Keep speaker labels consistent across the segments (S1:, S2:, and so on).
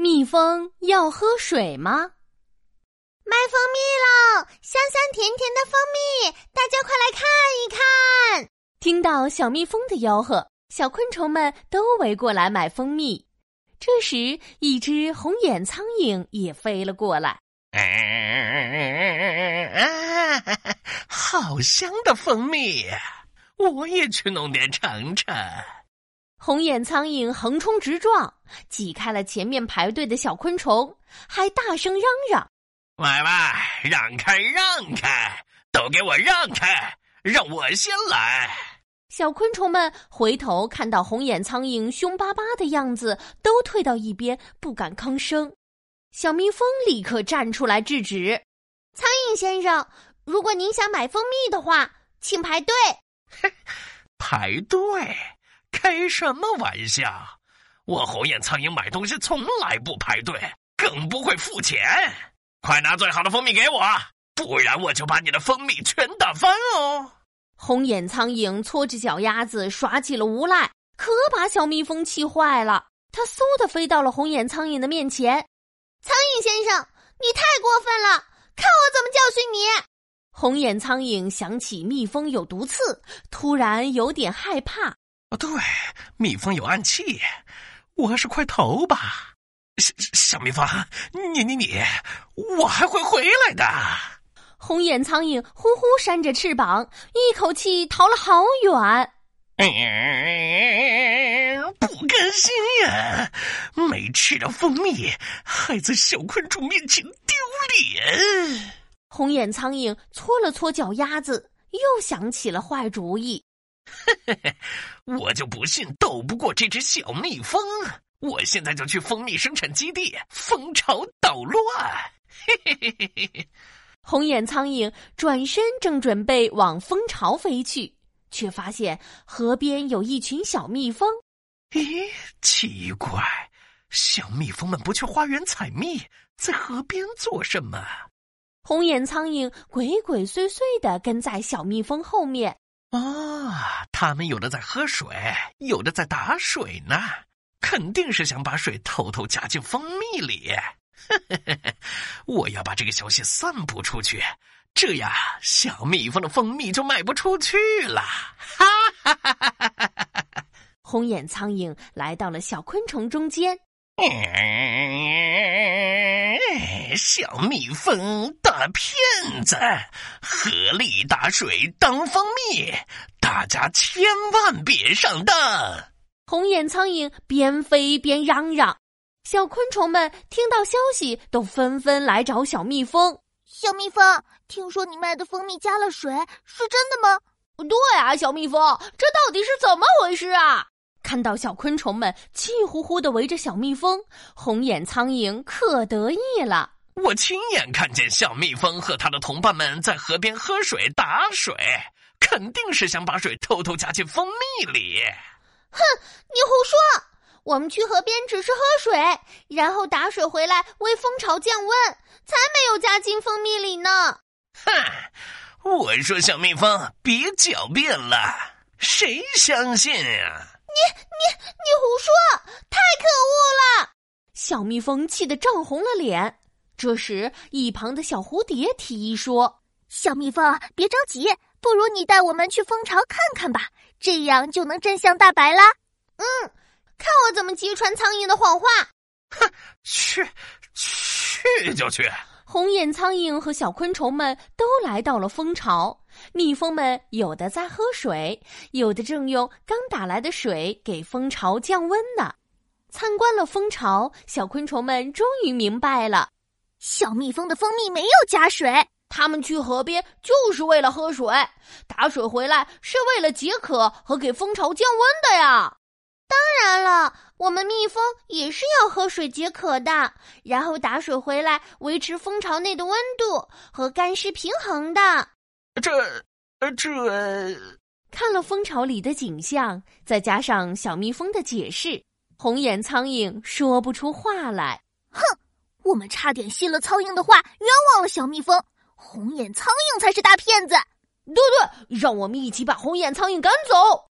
S1: 蜜蜂要喝水吗？
S2: 卖蜂蜜喽！香香甜甜的蜂蜜，大家快来看一看！
S1: 听到小蜜蜂的吆喝，小昆虫们都围过来买蜂蜜。这时，一只红眼苍蝇也飞了过来。
S3: 好香的蜂蜜，我也去弄点尝尝。
S1: 红眼苍蝇横冲直撞，挤开了前面排队的小昆虫，还大声嚷嚷：“
S3: 喂喂，让开让开，都给我让开，让我先来！”
S1: 小昆虫们回头看到红眼苍蝇凶巴巴的样子，都退到一边，不敢吭声。小蜜蜂立刻站出来制止：“
S2: 苍蝇先生，如果您想买蜂蜜的话，请排队。”
S3: 排队。开什么玩笑！我红眼苍蝇买东西从来不排队，更不会付钱。快拿最好的蜂蜜给我，不然我就把你的蜂蜜全打翻哦！
S1: 红眼苍蝇搓着脚丫子耍起了无赖，可把小蜜蜂气坏了。它嗖的飞到了红眼苍蝇的面前：“
S2: 苍蝇先生，你太过分了！看我怎么教训你！”
S1: 红眼苍蝇想起蜜蜂有毒刺，突然有点害怕。
S3: 哦，对，蜜蜂有暗器，我还是快逃吧。小小蜜蜂，你你你，我还会回来的。
S1: 红眼苍蝇呼呼扇着翅膀，一口气逃了好远。
S3: 不甘心呀，没吃到蜂蜜，还在小昆虫面前丢脸。
S1: 红眼苍蝇搓了搓脚丫子，又想起了坏主意。
S3: 嘿嘿嘿，我就不信斗不过这只小蜜蜂！我现在就去蜂蜜生产基地，蜂巢捣乱！嘿嘿嘿嘿嘿嘿。
S1: 红眼苍蝇转身正准备往蜂巢飞去，却发现河边有一群小蜜蜂。
S3: 咦，奇怪，小蜜蜂们不去花园采蜜，在河边做什么？
S1: 红眼苍蝇鬼鬼祟祟的跟在小蜜蜂后面。
S3: 啊，他们有的在喝水，有的在打水呢，肯定是想把水偷偷加进蜂蜜里。我要把这个消息散布出去，这样小蜜蜂的蜂蜜就卖不出去了。哈哈哈哈哈哈！
S1: 红眼苍蝇来到了小昆虫中间。
S3: 小蜜蜂大骗子，合力打水当蜂蜜，大家千万别上当！
S1: 红眼苍蝇边飞边嚷嚷，小昆虫们听到消息都纷纷来找小蜜蜂。
S2: 小蜜蜂，听说你卖的蜂蜜加了水，是真的吗？
S1: 对啊，小蜜蜂，这到底是怎么回事啊？看到小昆虫们气呼呼的围着小蜜蜂，红眼苍蝇可得意了。
S3: 我亲眼看见小蜜蜂和它的同伴们在河边喝水打水，肯定是想把水偷偷加进蜂蜜里。
S2: 哼，你胡说！我们去河边只是喝水，然后打水回来为蜂巢降温，才没有加进蜂蜜里呢。
S3: 哼，我说小蜜蜂别狡辩了，谁相信呀？
S2: 你你你胡说！太可恶了！
S1: 小蜜蜂气得涨红了脸。这时，一旁的小蝴蝶提议说：“
S2: 小蜜蜂，别着急，不如你带我们去蜂巢看看吧，这样就能真相大白啦。”嗯，看我怎么揭穿苍蝇的谎话！
S3: 哼，去去就去。
S1: 红眼苍蝇和小昆虫们都来到了蜂巢，蜜蜂们有的在喝水，有的正用刚打来的水给蜂巢降温呢。参观了蜂巢，小昆虫们终于明白了。
S2: 小蜜蜂的蜂蜜没有加水，
S1: 他们去河边就是为了喝水，打水回来是为了解渴和给蜂巢降温的呀。
S2: 当然了，我们蜜蜂也是要喝水解渴的，然后打水回来维持蜂巢内的温度和干湿平衡的。
S3: 这，这……
S1: 看了蜂巢里的景象，再加上小蜜蜂的解释，红眼苍蝇说不出话来。
S2: 哼。我们差点信了苍蝇的话，冤枉了小蜜蜂。红眼苍蝇才是大骗子！
S1: 对对，让我们一起把红眼苍蝇赶走。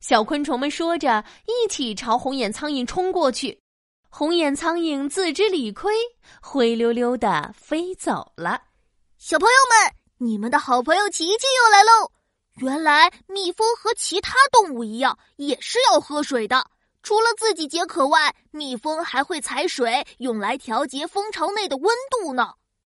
S1: 小昆虫们说着，一起朝红眼苍蝇冲过去。红眼苍蝇自知理亏，灰溜溜的飞走了。
S2: 小朋友们，你们的好朋友琪琪又来喽！原来蜜蜂和其他动物一样，也是要喝水的。除了自己解渴外，蜜蜂还会采水，用来调节蜂巢内的温度呢。